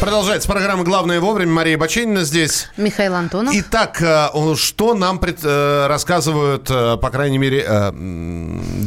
Продолжается программа «Главное вовремя». Мария Баченина здесь. Михаил Антонов. Итак, э, что нам пред, э, рассказывают, э, по крайней мере,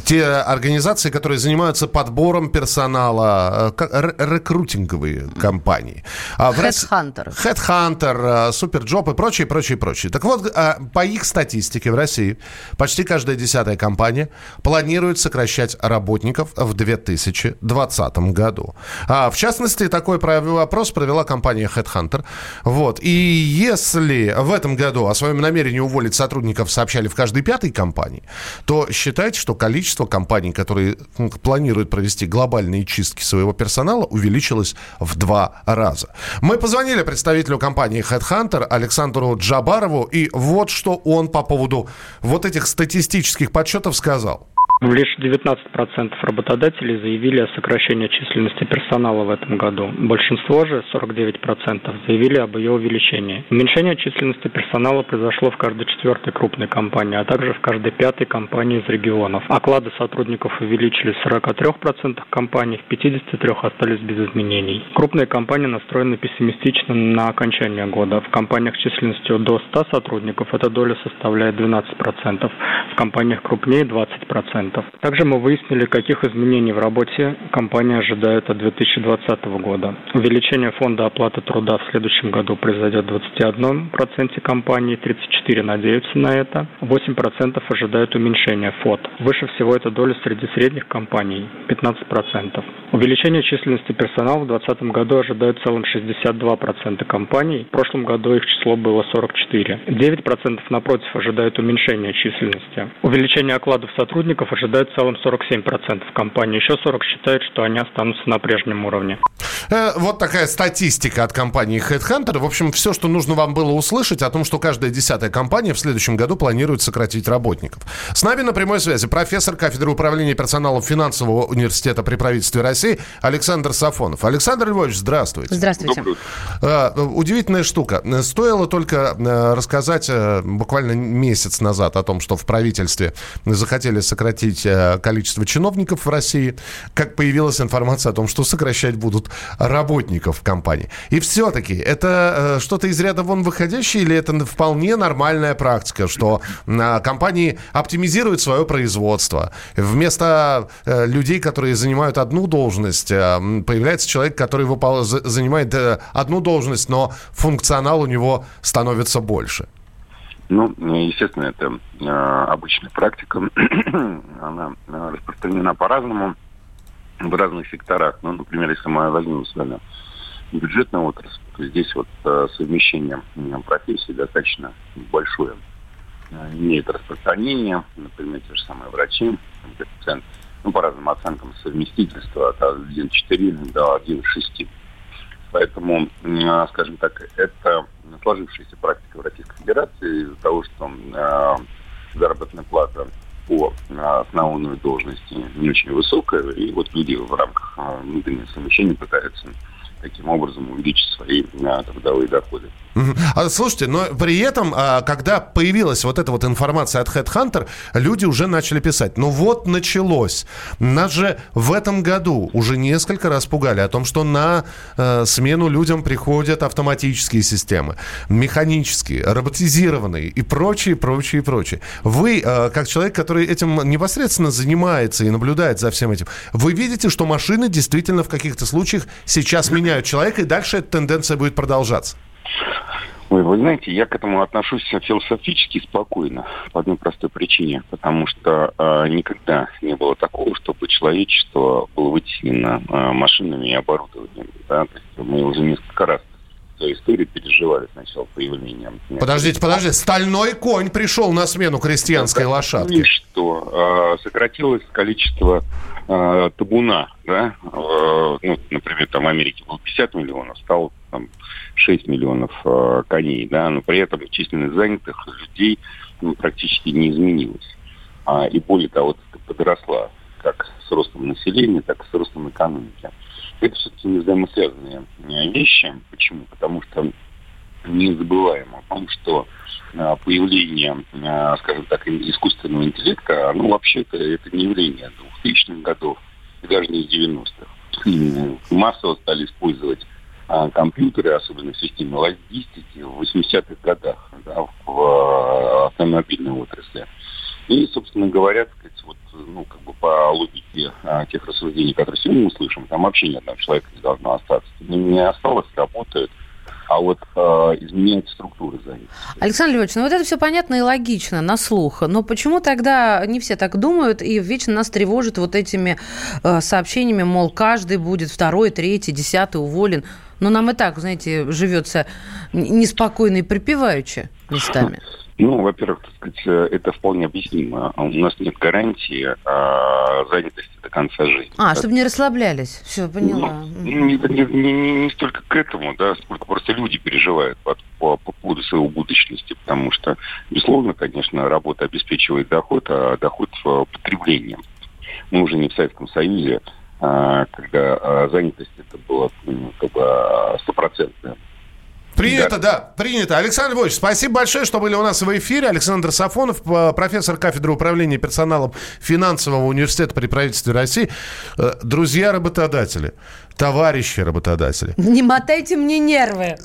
те организации, которые занимаются подбором персонала, рекрутинговые компании? Headhunter. Headhunter, Superjob и прочее, прочее, прочее. Так вот, по их статистике в России почти каждая десятая компания планирует сокращать работников в 2020 году. А, в частности, такой вопрос провела компания Headhunter. Вот. И если в этом году о своем намерении уволить сотрудников сообщали в каждой пятой компании, то считайте, что количество компаний, которые планируют провести глобальные чистки своего персонала, увеличилось в два раза. Мы позвонили представителю компании Headhunter Александру Джабарову, и вот что он по поводу вот этих статистических подсчетов сказал. Лишь 19% работодателей заявили о сокращении численности персонала в этом году. Большинство же, 49%, заявили об ее увеличении. Уменьшение численности персонала произошло в каждой четвертой крупной компании, а также в каждой пятой компании из регионов. Оклады сотрудников увеличились в 43% компаний, в 53% остались без изменений. Крупные компании настроены пессимистично на окончание года. В компаниях численностью до 100 сотрудников эта доля составляет 12%, в компаниях крупнее 20%. Также мы выяснили, каких изменений в работе компания ожидает от 2020 года. Увеличение фонда оплаты труда в следующем году произойдет в 21% компаний, 34% надеются на это, 8% ожидают уменьшения ФОД. Выше всего эта доля среди средних компаний – 15%. Увеличение численности персонала в 2020 году ожидают в целом 62% компаний, в прошлом году их число было 44%. 9% напротив ожидают уменьшения численности. Увеличение окладов сотрудников ожидают в целом 47% компаний. Еще 40 считают, что они останутся на прежнем уровне. Э, вот такая статистика от компании Headhunter. В общем, все, что нужно вам было услышать о том, что каждая десятая компания в следующем году планирует сократить работников. С нами на прямой связи профессор кафедры управления персоналом финансового университета при правительстве России Александр Сафонов. Александр Львович, здравствуйте. Здравствуйте. Э, удивительная штука. Стоило только э, рассказать буквально месяц назад о том, что в правительстве захотели сократить количество чиновников в России, как появилась информация о том, что сокращать будут работников компании. И все-таки это э, что-то из ряда вон выходящее или это вполне нормальная практика, что э, компании оптимизируют свое производство. Вместо э, людей, которые занимают одну должность, э, появляется человек, который выпол- занимает э, одну должность, но функционал у него становится больше. Ну, естественно, это э, обычная практика. Она э, распространена по-разному в разных секторах. Ну, например, если мы возьмем с вами бюджетную отрасль, то здесь вот э, совмещение профессий достаточно большое. Э, имеет распространение, например, те же самые врачи, коэффициент, ну, по разным оценкам совместительства от 1,4 до 1,6. Поэтому, э, скажем так, это сложившаяся практика в Российской Федерации из-за того, что э, заработная плата по основной должности не очень высокая, и вот люди в рамках внутреннего совмещения пытаются таким образом увеличить свои трудовые доходы. А, слушайте, но при этом, а, когда появилась вот эта вот информация от Headhunter, люди уже начали писать, ну вот началось. Нас же в этом году уже несколько раз пугали о том, что на э, смену людям приходят автоматические системы, механические, роботизированные и прочее, прочее, прочее. Вы, э, как человек, который этим непосредственно занимается и наблюдает за всем этим, вы видите, что машины действительно в каких-то случаях сейчас меняют человека, и дальше эта тенденция будет продолжаться? Ой, вы знаете, я к этому отношусь философически спокойно, по одной простой причине, потому что э, никогда не было такого, чтобы человечество было вытеснено э, машинами и оборудованием. Да? То есть мы уже несколько раз в своей истории переживали сначала появление... Подождите, подождите, стальной конь пришел на смену крестьянской ну, лошадки. И что? Э, сократилось количество табуна, да? Ну, например, там в Америке было 50 миллионов, стало там 6 миллионов э, коней, да, но при этом численность занятых людей ну, практически не изменилась. А, и более того, подросла как с ростом населения, так и с ростом экономики. Это все-таки не взаимосвязанные вещи. Почему? Потому что не забываем о том, что а, появление, а, скажем так, искусственного интеллекта, оно вообще-то это не явление 2000-х годов даже не 90-х. Массово стали использовать компьютеры, особенно системы логистики, в 80-х годах да, в автомобильной отрасли. И, собственно говоря, сказать, вот, ну, как бы по логике а, тех рассуждений, которые сегодня мы услышим, там вообще ни одного человека не должно остаться. Не осталось, работают а вот э, изменяется структура занятости. Александр Львович, ну вот это все понятно и логично на слух, но почему тогда не все так думают и вечно нас тревожат вот этими э, сообщениями, мол, каждый будет второй, третий, десятый уволен. Но нам и так, знаете, живется неспокойно и припеваючи местами. Ну, во-первых, так сказать, э, это вполне объяснимо. У нас нет гарантии а, занятости до конца жизни. А, да. чтобы не расслаблялись. Все, поняла. Ну, не, не, не, не столько к этому, да, сколько просто люди переживают по, по, по поводу своей будущности, потому что, безусловно, конечно, работа обеспечивает доход, а доход потреблением. Мы уже не в Советском Союзе, когда а, занятость это была ну, как бы стопроцентная. Принято, да. да, принято. Александр Львович, спасибо большое, что были у нас в эфире. Александр Сафонов, профессор кафедры управления персоналом финансового университета при правительстве России. Э, друзья работодатели, товарищи работодатели. Не мотайте мне нервы.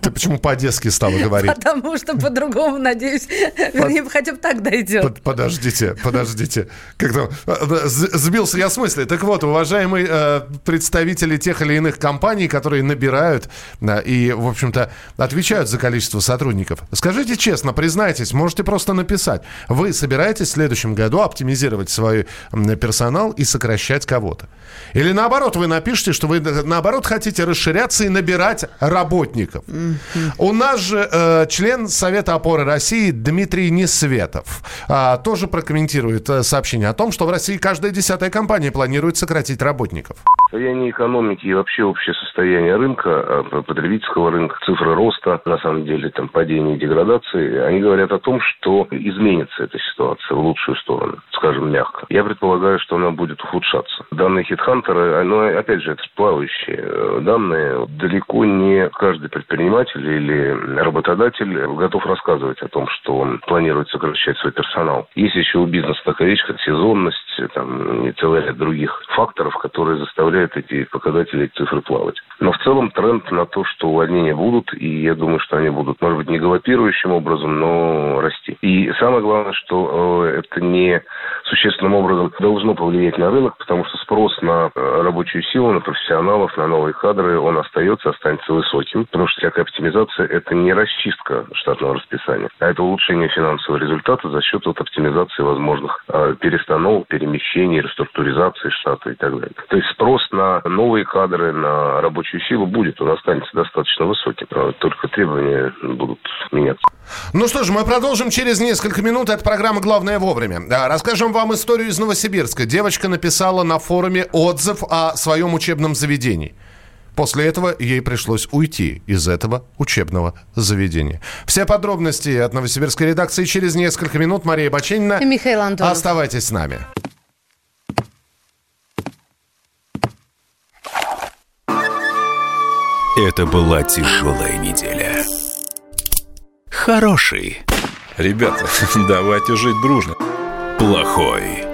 Ты почему по-одесски стала говорить? Потому что по-другому, надеюсь, вернее, хотя бы так дойдет. Под, подождите, подождите. Как-то э, сбился я с мысли. Так вот, уважаемые э, представители тех или иных компаний, которые набирают э, и, в общем-то, отвечают за количество сотрудников. Скажите честно, признайтесь, можете просто написать. Вы собираетесь в следующем году оптимизировать свой персонал и сокращать кого-то? Или наоборот, вы напишите, что вы наоборот хотите расширяться и набирать работников. Mm-hmm. У нас же э, член Совета опоры России Дмитрий Несветов э, тоже прокомментирует э, сообщение о том, что в России каждая десятая компания планирует сократить работников. Состояние экономики и вообще общее состояние рынка, э, потребительского рынка, цифры роста, на самом деле, там, падения и деградации, они говорят о том, что изменится эта ситуация в лучшую сторону, скажем мягко. Я предполагаю, что она будет ухудшаться. Данные хитхантеры, ну, опять же, это плавающие э, данные. Далеко не каждый предприниматель или работодатель готов рассказывать о том, что он планирует сокращать свой персонал. Есть еще у бизнеса такая вещь, как сезонность, там, и целый ряд других факторов, которые заставляют эти показатели, эти цифры плавать. Но в целом тренд на то, что увольнения будут, и я думаю, что они будут, может быть, не галопирующим образом, но расти. И самое главное, что э, это не существенным образом должно повлиять на рынок, потому что спрос на э, рабочую силу, на профессионалов, на новые кадры, он остается, останется высоким, потому что всякая оптимизация – это не расчистка штатного расписания, а это улучшение финансового результата за счет вот оптимизации возможных э, перестановок, перемещений, реструктуризации штата и так далее. То есть спрос на новые кадры, на рабочую силу будет, он останется достаточно высоким, а только требования будут меняться. Ну что ж, мы продолжим через несколько минут. Это программа «Главное вовремя». Расскажем вам историю из Новосибирска. Девочка написала на форуме отзыв о своем учебном заведении. После этого ей пришлось уйти из этого учебного заведения. Все подробности от новосибирской редакции через несколько минут. Мария Баченина. И Михаил Антонов. Оставайтесь с нами. Это была тяжелая неделя. Хороший. Ребята, давайте жить дружно. Плохой.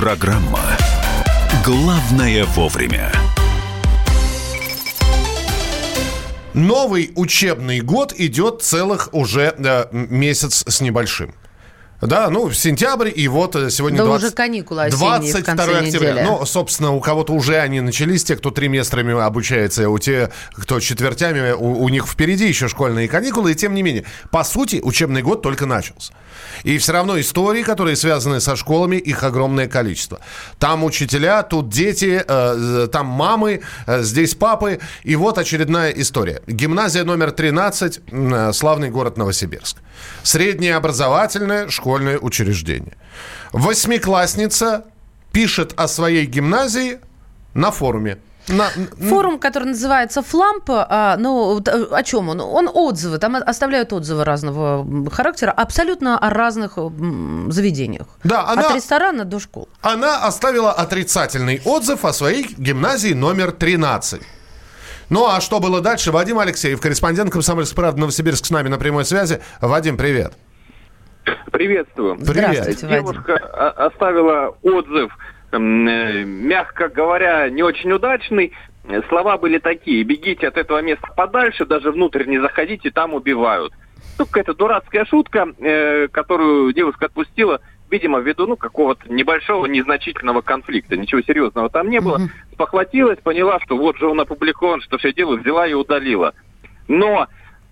Программа «Главное вовремя». Новый учебный год идет целых уже э, месяц с небольшим. Да, ну, в сентябрь, и вот э, сегодня Да 20... уже каникулы осенние в 22 конце октября. недели. Ну, собственно, у кого-то уже они начались, те, кто триместрами обучается, у те, кто четвертями, у, у них впереди еще школьные каникулы, и тем не менее, по сути, учебный год только начался. И все равно истории, которые связаны со школами, их огромное количество. Там учителя, тут дети, э, там мамы, э, здесь папы. И вот очередная история. Гимназия номер 13, м, э, славный город Новосибирск. Среднее образовательное школьное учреждение. Восьмиклассница пишет о своей гимназии на форуме. На- Форум, который называется «Фламп», а, ну, э, о чем он? Он отзывы, там оставляют отзывы разного характера, абсолютно о разных заведениях. Да, она- От ресторана до школ. Она оставила отрицательный отзыв о своей гимназии номер 13. Ну а что было дальше? Вадим Алексеев, корреспондент «Комсомольской правды» Новосибирск с нами на прямой связи. Вадим, привет. Приветствую. Здравствуйте, Вадим. Девушка о- оставила отзыв, м, э, мягко говоря, не очень удачный. Слова были такие: бегите от этого места подальше, даже внутрь не заходите, там убивают. Ну, какая-то дурацкая шутка, э, которую девушка отпустила, видимо, ввиду ну, какого-то небольшого, незначительного конфликта. Ничего серьезного там не было. Спохватилась, поняла, что вот же он опубликован, что я делаю, взяла и удалила. Но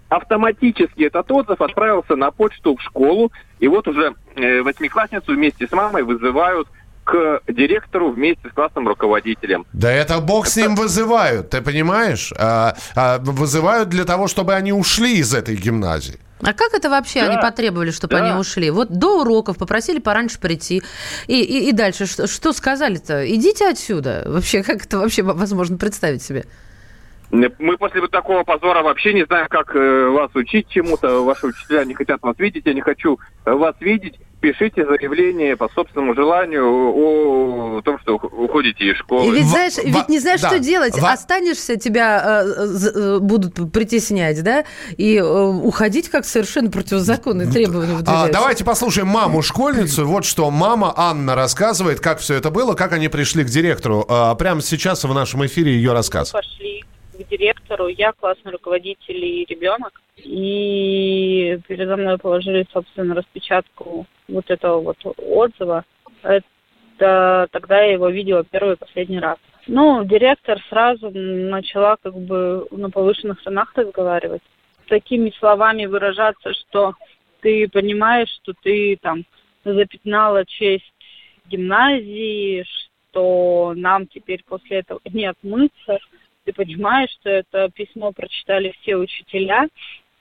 автоматически этот отзыв отправился на почту в школу, и вот уже э, восьмиклассницу вместе с мамой вызывают к директору вместе с классным руководителем. Да это бог с ним вызывают, ты понимаешь? А, а, вызывают для того, чтобы они ушли из этой гимназии. А как это вообще Да, они потребовали, чтобы да. они ушли? Вот до уроков попросили пораньше прийти. И, и, и дальше что, что сказали-то? Идите отсюда. Вообще, как это вообще возможно представить себе? Мы после вот такого позора вообще не знаем, как э, вас учить чему-то. Ваши учителя не хотят вас видеть, я не хочу э, вас видеть. Пишите заявление по собственному желанию о том, что ух- уходите из И школы. ведь Во- знаешь, во- ведь не знаешь, да. что делать. Во- Останешься, тебя э, з- э, будут притеснять, да? И э, уходить как совершенно противозаконные требования А, давайте послушаем маму-школьницу. Вот что мама Анна рассказывает, как все это было, как они пришли к директору. А, прямо сейчас в нашем эфире ее рассказ. пошли директору, я классный руководитель и ребенок. И передо мной положили, собственно, распечатку вот этого вот отзыва. Это тогда я его видела первый и последний раз. Ну, директор сразу начала как бы на повышенных тонах разговаривать. Такими словами выражаться, что ты понимаешь, что ты там запятнала честь гимназии, что нам теперь после этого не отмыться. Ты понимаешь, что это письмо прочитали все учителя,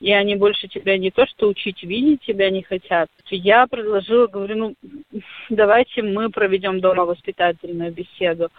и они больше тебя не то что учить, видеть тебя не хотят. Я предложила, говорю, ну, давайте мы проведем дома воспитательную беседу.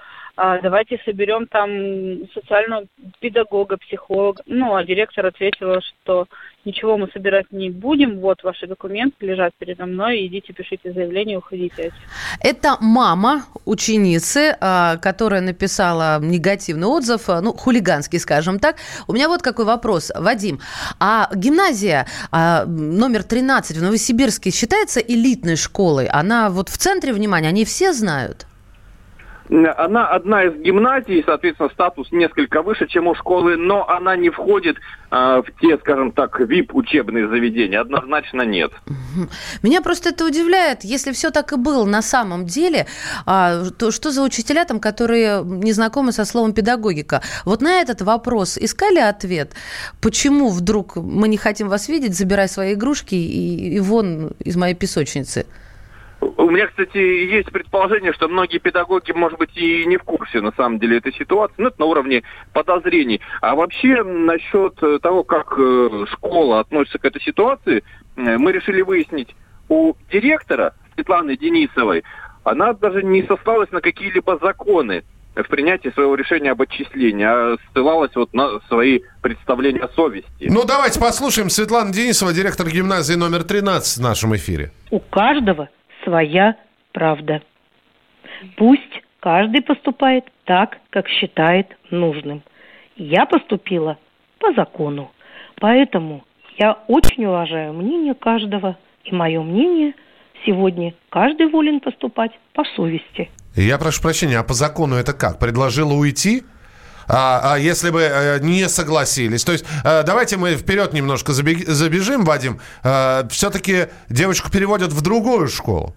А, давайте соберем там социального педагога, психолога. Ну, а директор ответила, что ничего мы собирать не будем, вот ваши документы лежат передо мной, идите, пишите заявление, уходите. Это мама ученицы, а, которая написала негативный отзыв, а, ну, хулиганский, скажем так. У меня вот какой вопрос, Вадим. А гимназия номер 13 в Новосибирске считается элитной школой? Она вот в центре внимания, они все знают? Она одна из гимназий, соответственно, статус несколько выше, чем у школы, но она не входит а, в те, скажем так, VIP-учебные заведения. Однозначно нет. Меня просто это удивляет. Если все так и было на самом деле, а, то что за учителя там, которые не знакомы со словом педагогика? Вот на этот вопрос искали ответ. Почему вдруг мы не хотим вас видеть, забирай свои игрушки и, и вон из моей песочницы? У меня, кстати, есть предположение, что многие педагоги, может быть, и не в курсе, на самом деле, этой ситуации. Ну, это на уровне подозрений. А вообще, насчет э, того, как э, школа относится к этой ситуации, э, мы решили выяснить у директора Светланы Денисовой. Она даже не сослалась на какие-либо законы в принятии своего решения об отчислении, а ссылалась вот на свои представления о совести. Ну, давайте послушаем Светлана Денисова, директор гимназии номер 13 в нашем эфире. У каждого своя правда. Пусть каждый поступает так, как считает нужным. Я поступила по закону. Поэтому я очень уважаю мнение каждого. И мое мнение сегодня каждый волен поступать по совести. Я прошу прощения, а по закону это как? Предложила уйти? А, а если бы э, не согласились? То есть э, давайте мы вперед немножко забежим, Вадим. Э, все-таки девочку переводят в другую школу.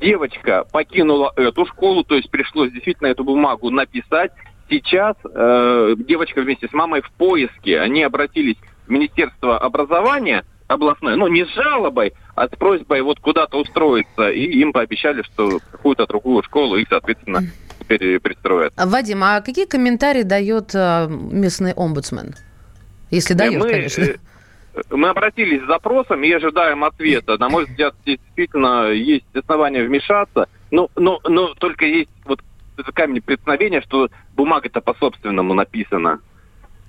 Девочка покинула эту школу, то есть пришлось действительно эту бумагу написать. Сейчас э, девочка вместе с мамой в поиске. Они обратились в Министерство образования областное, ну не с жалобой, а с просьбой вот куда-то устроиться. И им пообещали, что какую-то другую школу их, соответственно, теперь пристроят. Вадим, а какие комментарии дает э, местный омбудсмен? Если дает, мы, конечно. э, Мы обратились с запросом и ожидаем ответа. На мой взгляд, действительно есть основания вмешаться. Но, но, но только есть вот камень преткновения, что бумага-то по собственному написана.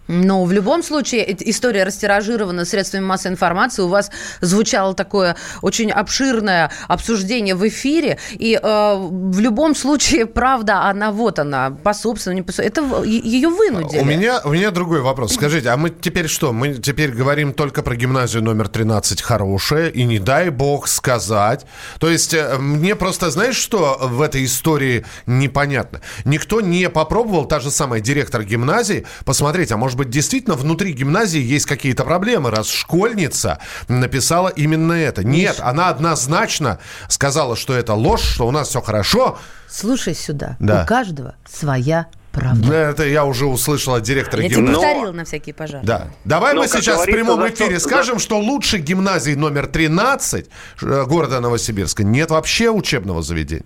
Но в любом случае история растиражирована средствами массовой информации. У вас звучало такое очень обширное обсуждение в эфире. И э, в любом случае, правда, она вот она, по собственному, не по собственному. Это ее вынудили. У меня, у меня другой вопрос. Скажите, а мы теперь что? Мы теперь говорим только про гимназию номер 13 хорошая, и не дай бог сказать. То есть э, мне просто, знаешь, что в этой истории непонятно? Никто не попробовал, та же самая директор гимназии, посмотреть, а может быть действительно внутри гимназии есть какие-то проблемы, раз школьница написала именно это. Нет, она однозначно сказала, что это ложь, что у нас все хорошо. Слушай сюда. Да. У каждого своя правда. Да, Это я уже услышал от директора Я тебе гимназии. повторила на всякий пожар. Да. Давай Но, мы как сейчас в прямом эфире что- скажем, что лучше гимназии номер 13 э, города Новосибирска нет вообще учебного заведения.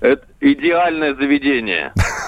Это идеальное заведение.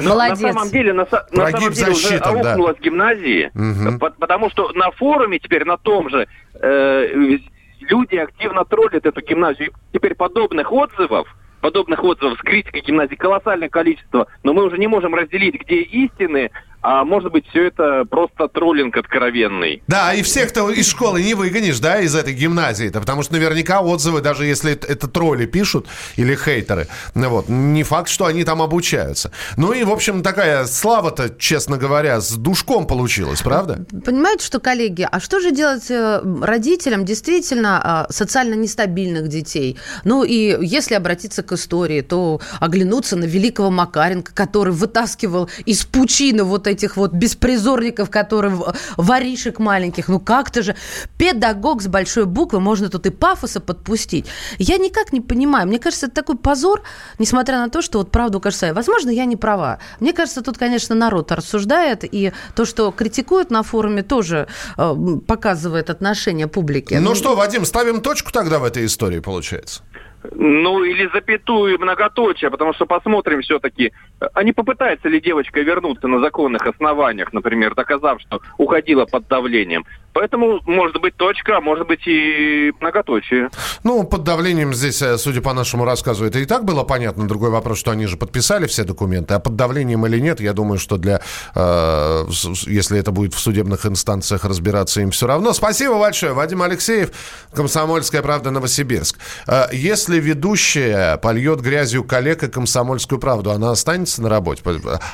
Молодец. На самом деле, на, на самом деле уже засчитан, да. аукнулась гимназии, по- потому что на форуме теперь, на том же, э, люди активно троллят эту гимназию. И теперь подобных отзывов, подобных отзывов с критикой гимназии колоссальное количество, но мы уже не можем разделить, где истины, а может быть все это просто троллинг откровенный. Да, и всех, кто из школы не выгонишь, да, из этой гимназии-то, потому что наверняка отзывы, даже если это, это тролли пишут или хейтеры, ну вот, не факт, что они там обучаются. Ну и, в общем, такая слава-то, честно говоря, с душком получилась, правда? Понимаете, что, коллеги, а что же делать э, родителям действительно а, социально нестабильных детей? Ну и если обратиться к истории, то оглянуться на великого Макаренко, который вытаскивал из пучины вот этих вот беспризорников, которые воришек маленьких. Ну как-то же педагог с большой буквы, можно тут и пафоса подпустить. Я никак не понимаю. Мне кажется, это такой позор, несмотря на то, что вот правду кажется, возможно, я не права. Мне кажется, тут, конечно, народ рассуждает, и то, что критикуют на форуме, тоже э, показывает отношение публики. Ну что, Вадим, ставим точку тогда в этой истории, получается? Ну, или запятую многоточие, потому что посмотрим все-таки, а не попытается ли девочка вернуться на законных основаниях, например, доказав, что уходила под давлением. Поэтому может быть точка, а может быть и многоточие. Ну, под давлением здесь, э, судя по нашему рассказу, это и так было понятно. Другой вопрос, что они же подписали все документы. А под давлением или нет, я думаю, что для, э, если это будет в судебных инстанциях разбираться, им все равно. Спасибо большое. Вадим Алексеев, Комсомольская правда, Новосибирск. Э, если ведущая польет грязью коллег и Комсомольскую правду, она останется на работе?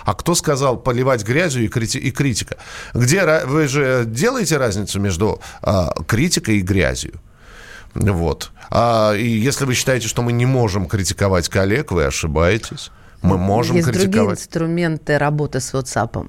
А кто сказал поливать грязью и, крити- и критика? Где, вы же делаете разницу между э, критикой и грязью? Вот. А, если вы считаете, что мы не можем критиковать коллег, вы ошибаетесь. Мы можем Есть другие критиковать. инструменты работы с WhatsApp.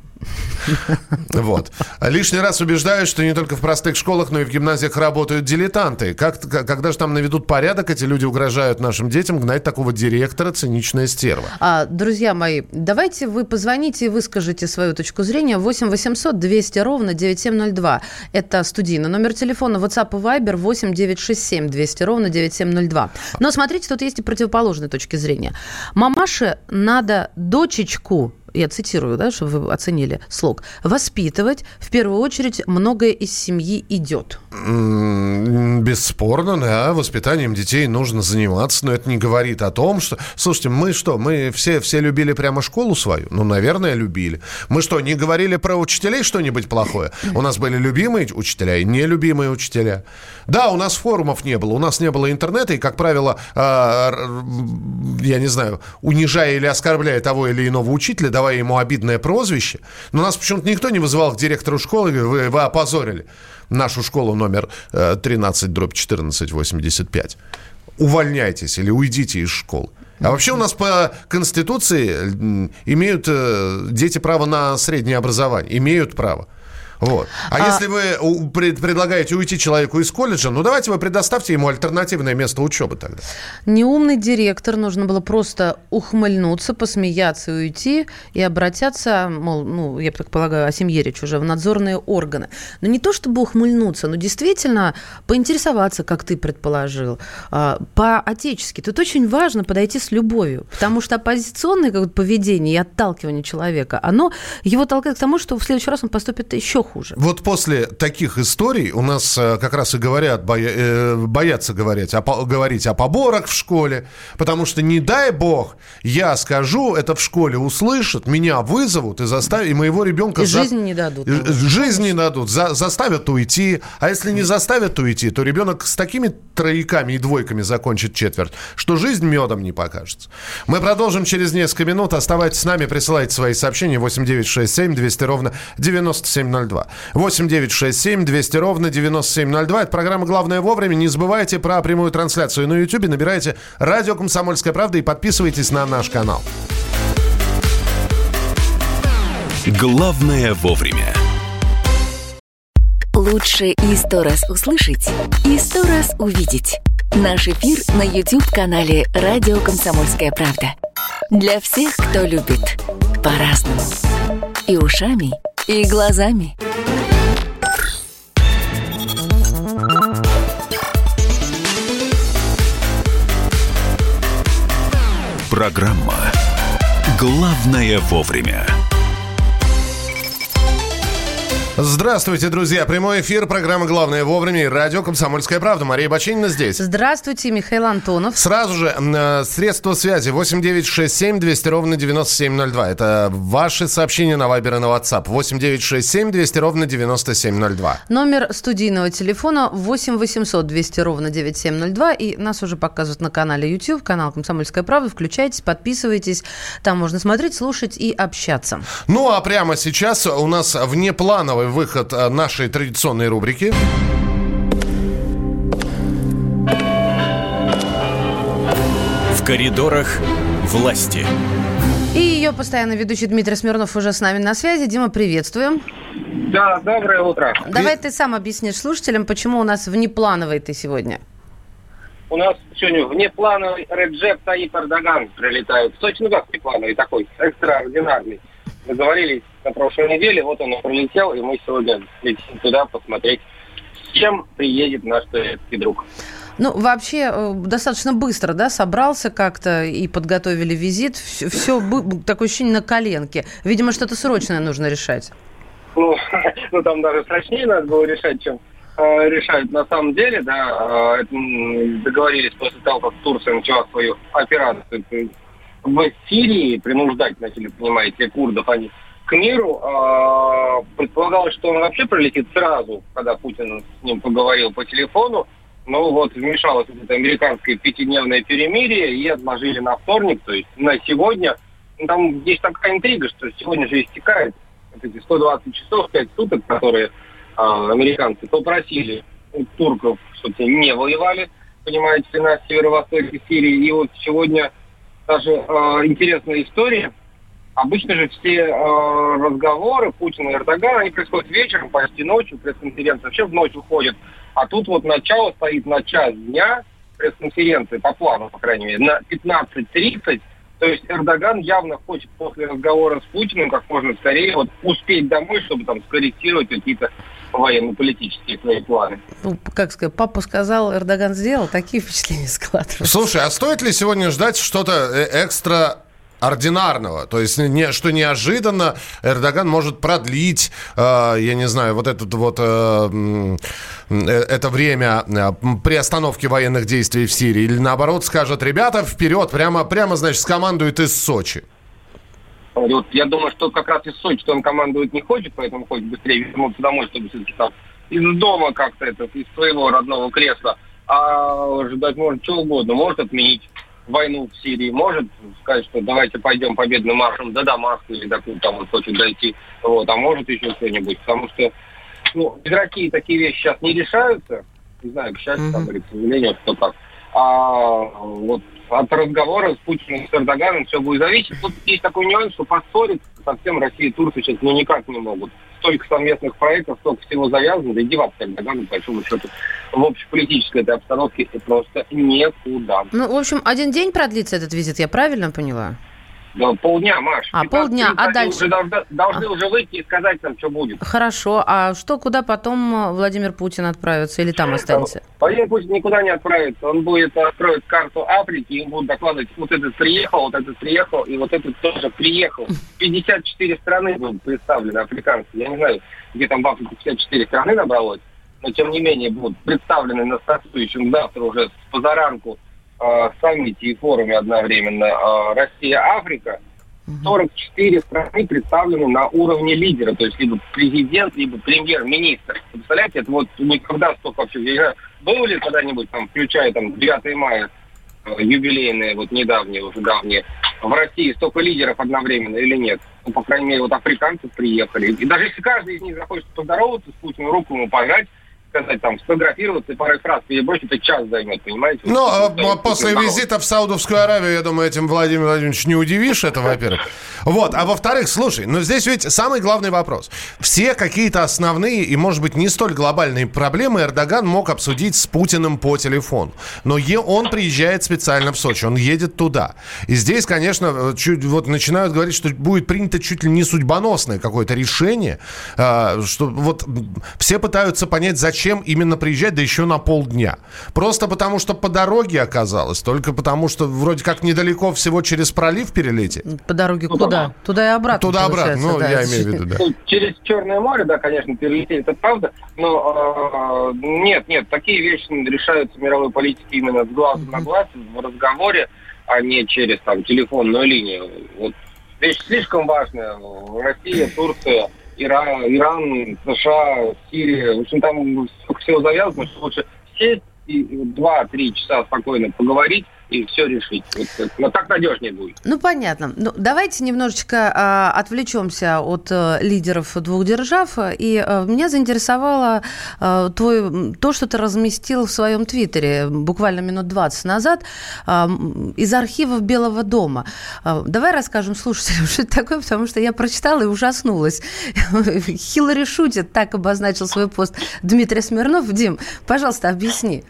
Вот. Лишний раз убеждаюсь, что не только в простых школах, но и в гимназиях работают дилетанты. Как, когда же там наведут порядок, эти люди угрожают нашим детям, гнать такого директора циничная стерва. А, друзья мои, давайте вы позвоните и выскажите свою точку зрения. 8 800 200 ровно 9702. Это студийный номер телефона WhatsApp и Viber 8 967 200 ровно 9702. Но смотрите, тут есть и противоположные точки зрения. Мамаше надо дочечку я цитирую, да, чтобы вы оценили слог, воспитывать, в первую очередь, многое из семьи идет. Бесспорно, да, воспитанием детей нужно заниматься, но это не говорит о том, что... Слушайте, мы что, мы все, все любили прямо школу свою? Ну, наверное, любили. Мы что, не говорили про учителей что-нибудь плохое? У нас были любимые учителя и нелюбимые учителя. Да, у нас форумов не было, у нас не было интернета, и, как правило, а, я не знаю, унижая или оскорбляя того или иного учителя, давая ему обидное прозвище, но нас почему-то никто не вызывал к директору школы и говорил, вы, вы опозорили нашу школу номер э, 13, дробь 14, 85. Увольняйтесь или уйдите из школы. А вообще у нас по Конституции имеют э, дети право на среднее образование. Имеют право. Вот. А, а если вы предлагаете уйти человеку из колледжа, ну давайте вы предоставьте ему альтернативное место учебы тогда. Неумный директор, нужно было просто ухмыльнуться, посмеяться и уйти, и обратятся, мол, ну, я так полагаю, о семье речь уже, в надзорные органы. Но не то чтобы ухмыльнуться, но действительно поинтересоваться, как ты предположил, а, по-отечески. Тут очень важно подойти с любовью, потому что оппозиционное поведение и отталкивание человека, оно его толкает к тому, что в следующий раз он поступит еще хуже хуже. Вот после таких историй у нас э, как раз и говорят, боя, э, боятся говорить о, говорить о поборах в школе, потому что не дай бог, я скажу, это в школе услышат, меня вызовут и заставят, и моего ребенка... И за... жизни не дадут. Жизни не дадут, за... заставят уйти. А если не заставят уйти, то ребенок с такими трояками и двойками закончит четверть, что жизнь медом не покажется. Мы продолжим через несколько минут. Оставайтесь с нами, присылайте свои сообщения 8967 200 ровно 9702. 8 9 6 7 200 ровно 9702. Это программа «Главное вовремя». Не забывайте про прямую трансляцию на YouTube. Набирайте «Радио Комсомольская правда» и подписывайтесь на наш канал. Главное вовремя. Лучше и сто раз услышать, и сто раз увидеть. Наш эфир на YouTube-канале «Радио Комсомольская правда». Для всех, кто любит по-разному. И ушами, и глазами. Программа «Главное вовремя». Здравствуйте, друзья. Прямой эфир, программа «Главное вовремя» и радио «Комсомольская правда». Мария Бачинина здесь. Здравствуйте, Михаил Антонов. Сразу же э, средства связи 8967 200 ровно 9702. Это ваши сообщения на Вайбер и на WhatsApp. 8967 200 ровно 9702. Номер студийного телефона 8 800 200 ровно 9702. И нас уже показывают на канале YouTube, канал «Комсомольская правда». Включайтесь, подписывайтесь. Там можно смотреть, слушать и общаться. Ну, а прямо сейчас у нас внеплановый выход э, нашей традиционной рубрики. В коридорах власти. И ее постоянно ведущий Дмитрий Смирнов уже с нами на связи. Дима, приветствуем. Да, доброе утро. Давай ты, ты сам объяснишь слушателям, почему у нас внеплановый ты сегодня. У нас сегодня внеплановый Реджеп Таип Эрдоган прилетает. Точно как внеплановый такой, экстраординарный договорились на прошлой неделе, вот он прилетел, и мы сегодня летим туда посмотреть, с чем приедет наш турецкий друг. Ну, вообще, э, достаточно быстро, да, собрался как-то и подготовили визит. Все, все такое ощущение на коленке. Видимо, что-то срочное нужно решать. Ну, ну там даже срочнее надо было решать, чем э, решают на самом деле, да. Э, договорились после того, как Турция начала свою операцию в Сирии принуждать начали, понимаете, курдов, они к миру. Э, предполагалось, что он вообще прилетит сразу, когда Путин с ним поговорил по телефону. Но вот вмешалось это американское пятидневное перемирие и отложили на вторник, то есть на сегодня. Ну, там есть такая интрига, что сегодня же истекает вот эти 120 часов, 5 суток, которые э, американцы попросили у турков, те не воевали, понимаете, на северо-востоке Сирии. И вот сегодня даже э, интересная история. Обычно же все э, разговоры Путина и Эрдогана, они происходят вечером, почти ночью, пресс-конференция вообще в ночь уходит. А тут вот начало стоит на час дня пресс-конференции, по плану, по крайней мере, на 15.30. То есть Эрдоган явно хочет после разговора с Путиным как можно скорее вот успеть домой, чтобы там скорректировать какие-то военно-политические свои планы. Ну, как сказать, папа сказал, Эрдоган сделал, такие впечатления складываются. Слушай, а стоит ли сегодня ждать что-то э, экстра ординарного. То есть, не, что неожиданно Эрдоган может продлить, э, я не знаю, вот этот вот э, э, это время э, приостановки военных действий в Сирии. Или наоборот скажет, ребята, вперед, прямо, прямо значит, скомандует из Сочи. Вот, я думаю, что как раз из Сочи он командует не хочет, поэтому хочет быстрее вернуться домой, чтобы все-таки там из дома как-то это, из своего родного кресла. А ждать может что угодно. Может отменить войну в Сирии, может сказать, что давайте пойдем победным маршем до Дамаска или до там он хочет дойти. Вот, а может еще что-нибудь. Потому что ну, из России такие вещи сейчас не решаются. Не знаю, к счастью, там, или к сожалению, что так. А вот от разговора с Путиным, с Эрдоганом все будет зависеть. Тут есть такой нюанс, что поссориться совсем Россия и Турция сейчас ну, никак не могут. Столько совместных проектов, столько всего завязано, да и деваться Эрдогану, большому счету, в общеполитической этой обстановке просто некуда. Ну, в общем, один день продлится этот визит, я правильно поняла? Да, полдня, Маш. А, полдня, а дальше? Уже должны, должны а. уже выйти и сказать нам, что будет. Хорошо, а что, куда потом э, Владимир Путин отправится или там останется? Владимир Путин никуда не отправится. Он будет откроет карту Африки и будет докладывать, вот этот приехал, вот этот приехал, и вот этот тоже приехал. 54 страны будут представлены, африканцы. Я не знаю, где там в Африке 54 страны набралось, но тем не менее будут представлены на стартующем завтра уже с позаранку э, саммите и форуме одновременно э, Россия-Африка, 44 страны представлены на уровне лидера, то есть либо президент, либо премьер-министр. Представляете, это вот никогда столько вообще... Было ли когда-нибудь, там, включая там 9 мая, э, юбилейные, вот недавние, уже давние, в России столько лидеров одновременно или нет? Ну, по крайней мере, вот африканцы приехали. И даже если каждый из них захочет поздороваться с Путиным, руку ему пожать, сказать, там, сфотографироваться и парой фраз перебросить, это час займет, понимаете? Ну, а после визита в Саудовскую Аравию, я думаю, этим Владимир Владимирович не удивишь, это во-первых. Вот, а во-вторых, слушай, ну здесь ведь самый главный вопрос. Все какие-то основные и, может быть, не столь глобальные проблемы Эрдоган мог обсудить с Путиным по телефону. Но он приезжает специально в Сочи, он едет туда. И здесь, конечно, чуть, вот начинают говорить, что будет принято чуть ли не судьбоносное какое-то решение, а, что вот все пытаются понять, зачем зачем именно приезжать, да еще на полдня. Просто потому, что по дороге оказалось, только потому, что вроде как недалеко всего через пролив перелететь. По дороге ну, куда? Да. Туда и обратно. Туда обратно, ну, да. я имею в виду, да. Ну, через Черное море, да, конечно, перелететь, это правда, но э, нет, нет, такие вещи решаются в мировой политике именно с глазу на глаз, в разговоре, а не через там телефонную линию. Вот вещь слишком важная. Россия, Турция, Иран, Иран, США, Сирия. В общем, там столько всего завязано, что лучше сесть и два-три часа спокойно поговорить, и все решить. Вот, но так надежнее будет. Ну, понятно. Ну, давайте немножечко а, отвлечемся от а, лидеров двух держав. И а, меня заинтересовало а, твой, то, что ты разместил в своем твиттере буквально минут 20 назад а, из архивов Белого дома. А, давай расскажем слушателям, что это такое, потому что я прочитала и ужаснулась. Хиллари шутит, так обозначил свой пост Дмитрий Смирнов. Дим, пожалуйста, объясни.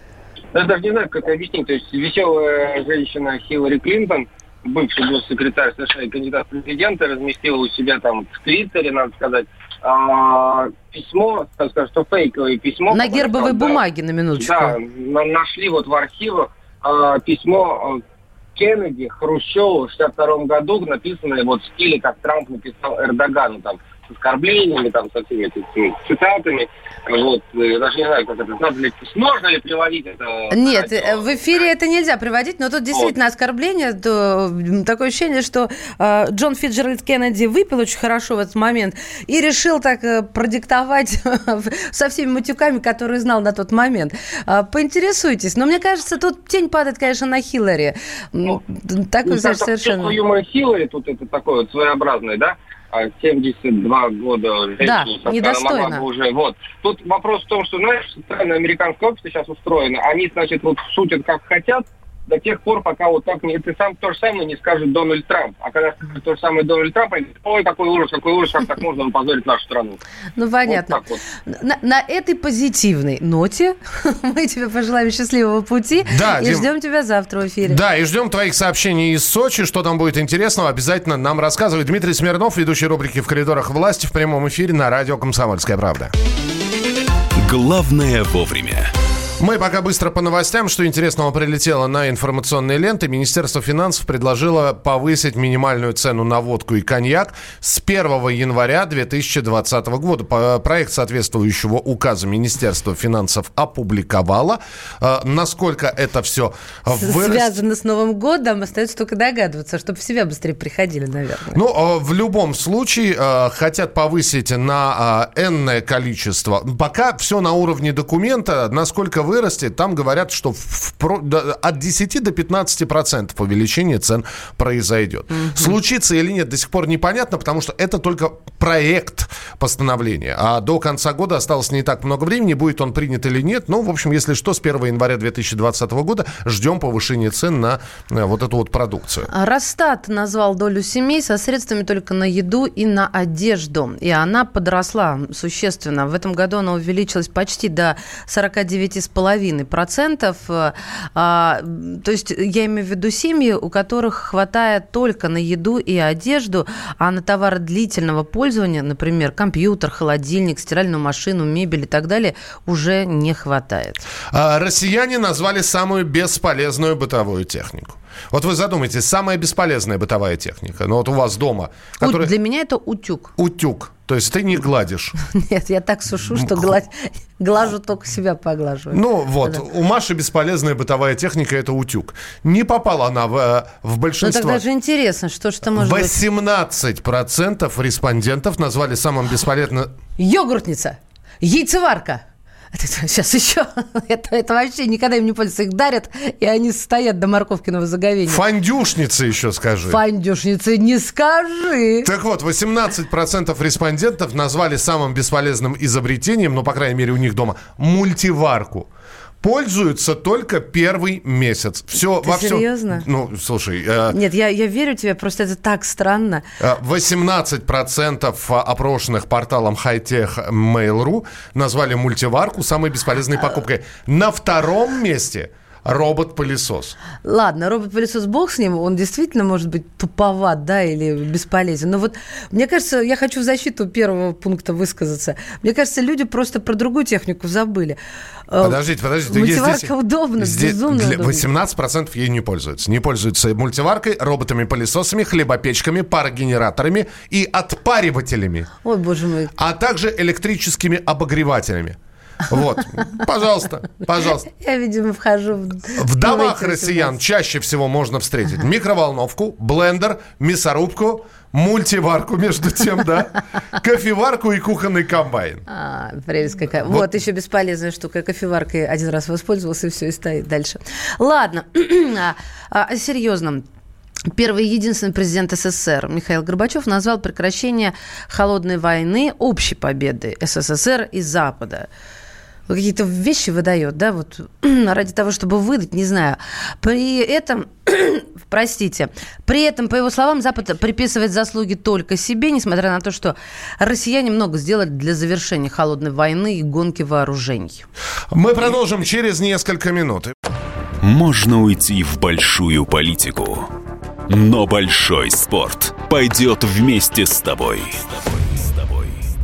Я даже не знаю, как объяснить. То есть веселая женщина Хиллари Клинтон, бывший госсекретарь США и кандидат в президенты, разместила у себя там в Твиттере, надо сказать, а, письмо, так сказать, что фейковое письмо. На гербовой да, бумаге, на минуточку. Да, нашли вот в архивах а, письмо а, Кеннеди Хрущеву в 62 году, написанное вот в стиле, как Трамп написал Эрдогану там с оскорблениями, там, со всеми этими цитатами. Вот, я даже не знаю, как это, надо ли, можно ли приводить это? Нет, радио? в эфире это нельзя приводить, но тут действительно вот. оскорбление, то, такое ощущение, что э, Джон Фиджеральд Кеннеди выпил очень хорошо в этот момент и решил так э, продиктовать со всеми матюками, которые знал на тот момент. Э, поинтересуйтесь, но мне кажется, тут тень падает, конечно, на Хиллари. Ну, такой, ну, знаешь, совершенно... Юмор Хиллари тут это такой вот своеобразный, да? 72 года женщине, да, недостойно. уже. Вот. Тут вопрос в том, что, знаешь, странно американское общество сейчас устроено. Они, значит, вот шутят как хотят, до тех пор, пока вот так не, ты сам то же самое не скажет Дональд Трамп. А когда скажет то же самое Дональд Трамп, они ой, какой ужас, какой ужас, как так можно позорить нашу страну. Ну, понятно. Вот вот. На, на этой позитивной ноте мы тебе пожелаем счастливого пути да, и Дим... ждем тебя завтра в эфире. Да, и ждем твоих сообщений из Сочи, что там будет интересного, обязательно нам рассказывай. Дмитрий Смирнов, ведущий рубрики «В коридорах власти» в прямом эфире на радио «Комсомольская правда». Главное вовремя. Мы пока быстро по новостям. Что интересного прилетело на информационные ленты. Министерство финансов предложило повысить минимальную цену на водку и коньяк с 1 января 2020 года. Проект соответствующего указа Министерство финансов опубликовало. Э, насколько это все вырастет... Связано с Новым годом, остается только догадываться, чтобы в себя быстрее приходили, наверное. Ну, э, в любом случае, э, хотят повысить на энное количество. Пока все на уровне документа. Насколько вы вырастет, там говорят, что в, в, от 10 до 15 процентов увеличение цен произойдет. Угу. Случится или нет, до сих пор непонятно, потому что это только проект постановления. А до конца года осталось не так много времени, будет он принят или нет. Ну, в общем, если что, с 1 января 2020 года ждем повышения цен на э, вот эту вот продукцию. Росстат назвал долю семей со средствами только на еду и на одежду. И она подросла существенно. В этом году она увеличилась почти до 49,5%. А, то есть я имею в виду семьи, у которых хватает только на еду и одежду, а на товары длительного пользования, например, компьютер, холодильник, стиральную машину, мебель и так далее, уже не хватает. А, россияне назвали самую бесполезную бытовую технику. Вот вы задумайтесь, самая бесполезная бытовая техника, ну вот у вас дома. Которая... Для меня это утюг. Утюг. То есть ты не гладишь? Нет, я так сушу, что гладь, глажу только себя поглаживаю. Ну вот, да. у Маши бесполезная бытовая техника – это утюг. Не попала она в, э, в большинство. Ну тогда же интересно, что же это может 18% быть? 18% респондентов назвали самым бесполезным... Йогуртница, яйцеварка, Сейчас еще. Это, это вообще никогда им не пользуются. Их дарят, и они стоят до морковкиного заговения. Фандюшница еще скажи. Фандюшница не скажи. Так вот, 18% респондентов назвали самым бесполезным изобретением, ну, по крайней мере, у них дома, мультиварку пользуются только первый месяц. Все Ты во серьезно? всем. Ну, слушай. Э, Нет, я, я верю тебе, просто это так странно. 18% э, опрошенных порталом Hightech Mail.ru назвали мультиварку самой бесполезной покупкой. На втором месте робот-пылесос. Ладно, робот-пылесос, бог с ним, он действительно может быть туповат, да, или бесполезен. Но вот, мне кажется, я хочу в защиту первого пункта высказаться. Мне кажется, люди просто про другую технику забыли. Э, подождите, подождите. Мультиварка здесь, удобна, здесь безумно для, 18% ей не пользуются. Не пользуются мультиваркой, роботами-пылесосами, хлебопечками, парогенераторами и отпаривателями. Ой, боже мой. А также электрическими обогревателями. Вот, пожалуйста, пожалуйста. Я, видимо, вхожу в... В домах россиян чаще всего можно встретить микроволновку, блендер, мясорубку, мультиварку, между тем, да, кофеварку и кухонный комбайн. А, прелесть какая. Вот, вот еще бесполезная штука. Кофеваркой один раз воспользовался, и все, и стоит дальше. Ладно, а, а, о серьезном. Первый и единственный президент СССР Михаил Горбачев назвал прекращение холодной войны общей победой СССР и Запада какие-то вещи выдает, да, вот ради того, чтобы выдать, не знаю. При этом, простите, при этом, по его словам, Запад приписывает заслуги только себе, несмотря на то, что россияне много сделали для завершения холодной войны и гонки вооружений. Мы продолжим через несколько минут. Можно уйти в большую политику, но большой спорт пойдет вместе с тобой.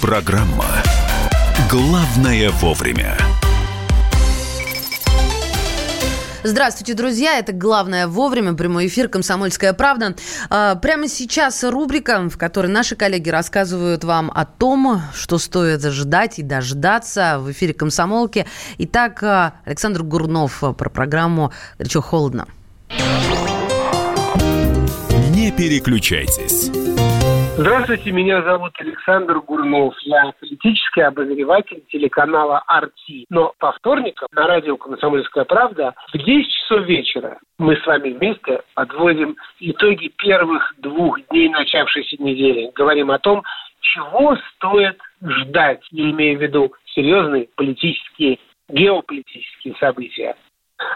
Программа «Главное вовремя». Здравствуйте, друзья. Это «Главное вовремя». Прямой эфир «Комсомольская правда». А, прямо сейчас рубрика, в которой наши коллеги рассказывают вам о том, что стоит ждать и дождаться в эфире «Комсомолки». Итак, а, Александр Гурнов про программу «Горячо холодно». Не переключайтесь. Здравствуйте, меня зовут Александр Гурнов. Я политический обозреватель телеканала «Арти». Но по вторникам на радио «Комсомольская правда» в 10 часов вечера мы с вами вместе подводим итоги первых двух дней начавшейся недели. Говорим о том, чего стоит ждать, я имею в виду серьезные политические, геополитические события.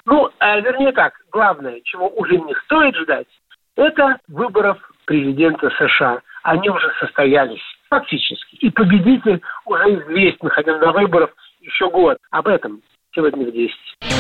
Ну, а вернее так, главное, чего уже не стоит ждать, это выборов президента США – они уже состоялись фактически. И победитель уже известен, хотя до выборов еще год. Об этом сегодня в 10.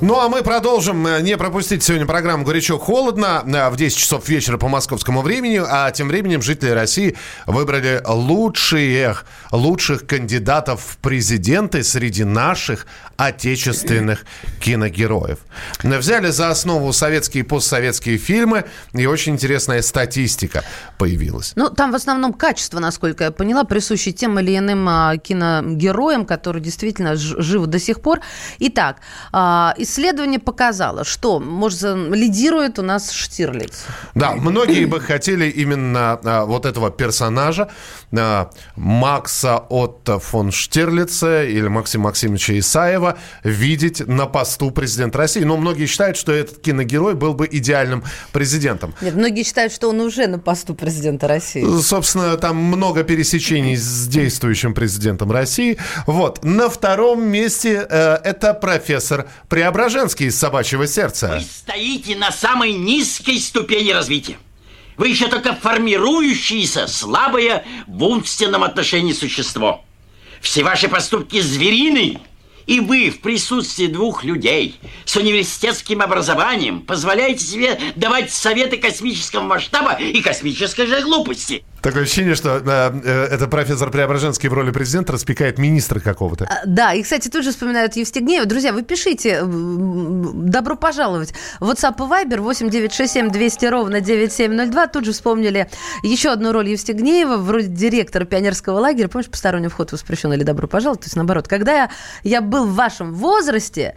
Ну, а мы продолжим. Э, не пропустить сегодня программу «Горячо-холодно» э, в 10 часов вечера по московскому времени. А тем временем жители России выбрали лучшие, лучших кандидатов в президенты среди наших отечественных киногероев. Взяли за основу советские и постсоветские фильмы, и очень интересная статистика появилась. Ну, там в основном качество, насколько я поняла, присуще тем или иным а, киногероям, которые действительно живы до сих пор. Итак, а, исследование показало, что, может, лидирует у нас Штирлиц. Да, многие бы хотели именно а, вот этого персонажа, а, Макса Отто фон Штирлица или Максима Максимовича Исаева видеть на посту президента России. Но многие считают, что этот киногерой был бы идеальным президентом. Нет, многие считают, что он уже на посту президента России. Собственно, там много пересечений с действующим президентом России. Вот. На втором месте э, это профессор Преображенский из «Собачьего сердца». Вы стоите на самой низкой ступени развития. Вы еще только формирующееся, слабое в умственном отношении существо. Все ваши поступки звериные – и вы в присутствии двух людей с университетским образованием позволяете себе давать советы космического масштаба и космической же глупости. Такое ощущение, что э, э, это профессор Преображенский в роли президента распекает министра какого-то. А, да, и, кстати, тут же вспоминают Евстигнеева. Друзья, вы пишите, добро пожаловать. WhatsApp и Viber 8967 200 ровно 9702. Тут же вспомнили еще одну роль Евстигнеева, вроде директора пионерского лагеря. Помнишь, посторонний вход воспрещен или добро пожаловать? То есть, наоборот, когда я, я был в вашем возрасте,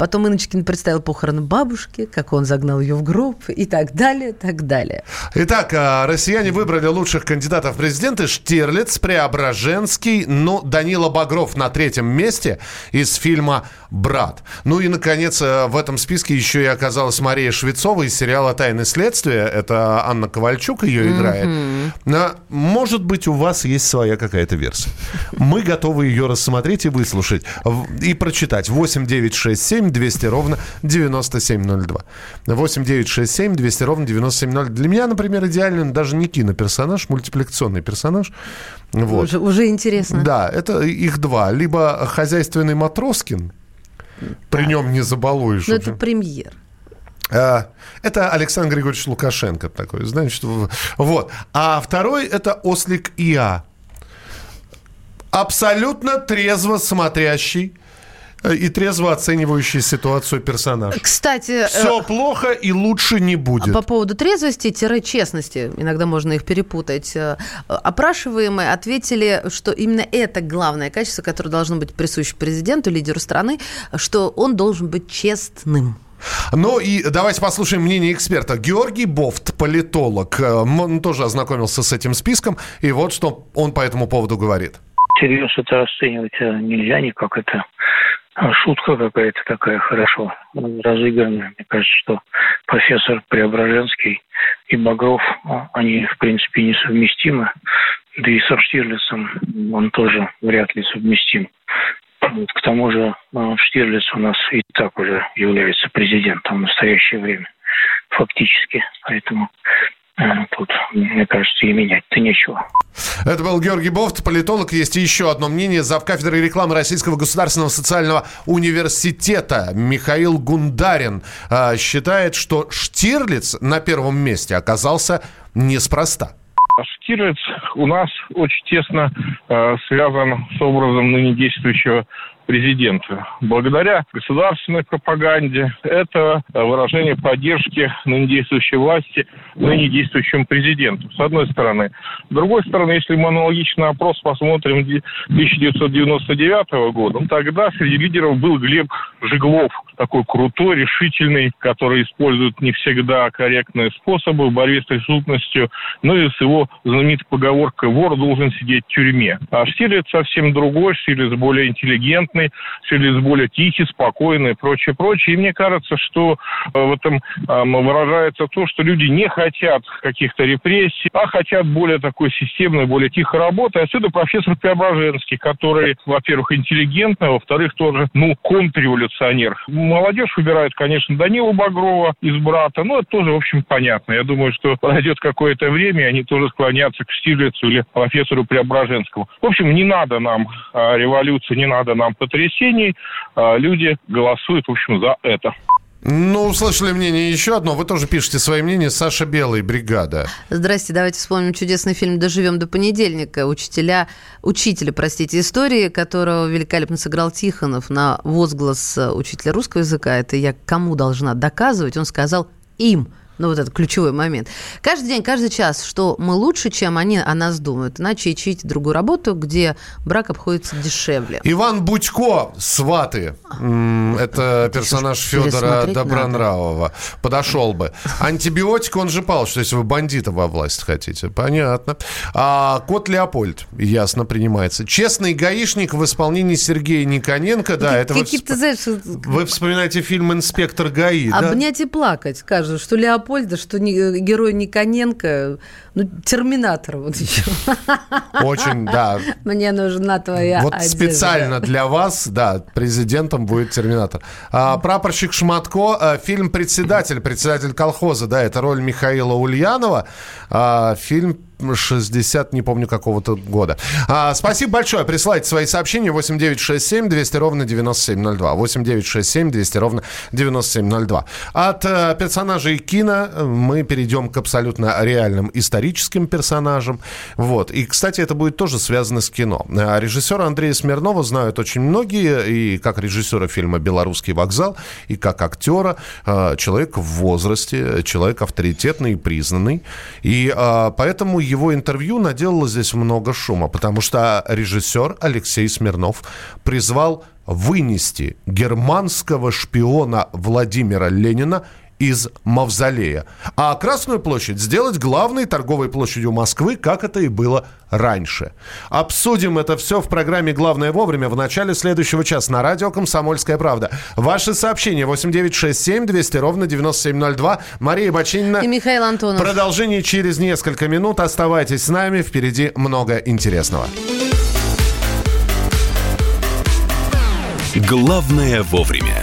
Потом Иночкин представил похороны бабушки, как он загнал ее в гроб и так далее, так далее. Итак, а, россияне выбрали лучших кандидатов в президенты. Штирлиц, Преображенский, ну, Данила Багров на третьем месте из фильма «Брат». Ну и, наконец, э, в этом списке еще и оказалась Мария Швецова из сериала «Тайны следствия». Это Анна Ковальчук ее играет. Mm-hmm. Может быть, у вас есть своя какая-то версия. Мы готовы ее рассмотреть и выслушать. И прочитать. 8967 200 ровно 9702. 8 9 6 7 200 ровно 9702. Для меня, например, идеален даже не киноперсонаж, мультипликационный персонаж. Вот. Уже, уже интересно. Да, это их два. Либо хозяйственный Матроскин, при нем не забалуешь. Но ну, это премьер. А, это Александр Григорьевич Лукашенко такой, значит, вот. А второй это Ослик Иа. Абсолютно трезво смотрящий и трезво оценивающий ситуацию персонаж. Кстати... Все э, плохо и лучше не будет. По поводу трезвости-честности, иногда можно их перепутать, э, опрашиваемые ответили, что именно это главное качество, которое должно быть присуще президенту, лидеру страны, что он должен быть честным. Ну и давайте послушаем мнение эксперта. Георгий Бофт, политолог, э, он тоже ознакомился с этим списком, и вот что он по этому поводу говорит. Всерьез это расценивать нельзя никак. Это шутка какая-то такая хорошо разыгранная. Мне кажется, что профессор Преображенский и Багров, а, они, в принципе, несовместимы. Да и со Штирлицем он тоже вряд ли совместим. К тому же а, Штирлиц у нас и так уже является президентом в настоящее время, фактически. Поэтому тут, мне кажется, и менять-то нечего. Это был Георгий Бофт, политолог. Есть еще одно мнение. Зав. кафедры рекламы Российского государственного социального университета Михаил Гундарин э, считает, что Штирлиц на первом месте оказался неспроста. Штирлиц у нас очень тесно э, связан с образом ныне действующего президента. Благодаря государственной пропаганде это выражение поддержки ныне действующей власти, ныне действующему президенту, с одной стороны. С другой стороны, если мы аналогичный опрос посмотрим 1999 года, ну, тогда среди лидеров был Глеб Жиглов, такой крутой, решительный, который использует не всегда корректные способы в борьбе с преступностью, ну и с его знаменитой поговоркой «вор должен сидеть в тюрьме». А Штирлиц совсем другой, Штирлиц более интеллигентный, приятный, Селиз более тихий, спокойный и прочее, прочее. И мне кажется, что э, в этом выражается то, что люди не хотят каких-то репрессий, а хотят более такой системной, более тихой работы. Отсюда профессор Преображенский, который, во-первых, интеллигентный, а во-вторых, тоже, ну, контрреволюционер. Молодежь выбирает, конечно, Данилу Багрова из брата, но это тоже, в общем, понятно. Я думаю, что пройдет какое-то время, и они тоже склонятся к Штирлицу или профессору Преображенскому. В общем, не надо нам а, революции, не надо нам потрясений, а, люди голосуют, в общем, за это. Ну, услышали мнение еще одно. Вы тоже пишете свое мнение. Саша Белый, бригада. Здрасте, давайте вспомним чудесный фильм «Доживем до понедельника». Учителя, учителя, простите, истории, которого великолепно сыграл Тихонов на возглас учителя русского языка. Это я кому должна доказывать? Он сказал «им». Ну, вот это ключевой момент. Каждый день, каждый час, что мы лучше, чем они о нас думают. Иначе ищите другую работу, где брак обходится дешевле. Иван Будько, «Сваты». Это персонаж Федора Добронравова. Подошел бы. Антибиотик, он же пал, что если вы бандита во власть хотите. Понятно. А кот Леопольд, ясно, принимается. Честный гаишник в исполнении Сергея Никоненко. Да, это вы, всп... вы вспоминаете фильм «Инспектор ГАИ». Обнять да? и плакать, скажут, что Леопольд Леопольда, что не, э, герой Никоненко, ну, терминатор вот еще. Очень, да. Мне нужна твоя Вот одежда. специально для вас, да, президентом будет терминатор. А, прапорщик Шматко, а, фильм «Председатель», председатель колхоза, да, это роль Михаила Ульянова. А, фильм 60, не помню, какого-то года. А, спасибо большое. Присылайте свои сообщения 8967 200 ровно 9702. 8967 200 ровно 9702. От э, персонажей кино мы перейдем к абсолютно реальным историческим персонажам. Вот. И, кстати, это будет тоже связано с кино. А режиссера Андрея Смирнова знают очень многие, и как режиссера фильма «Белорусский вокзал», и как актера. Э, человек в возрасте, человек авторитетный и признанный. И э, поэтому его интервью наделало здесь много шума, потому что режиссер Алексей Смирнов призвал вынести германского шпиона Владимира Ленина из Мавзолея. А Красную площадь сделать главной торговой площадью Москвы, как это и было раньше. Обсудим это все в программе «Главное вовремя» в начале следующего часа на радио «Комсомольская правда». Ваши сообщения 8967 200 ровно 9702. Мария Бочинина. И Михаил Антонов. Продолжение через несколько минут. Оставайтесь с нами. Впереди много интересного. Главное вовремя.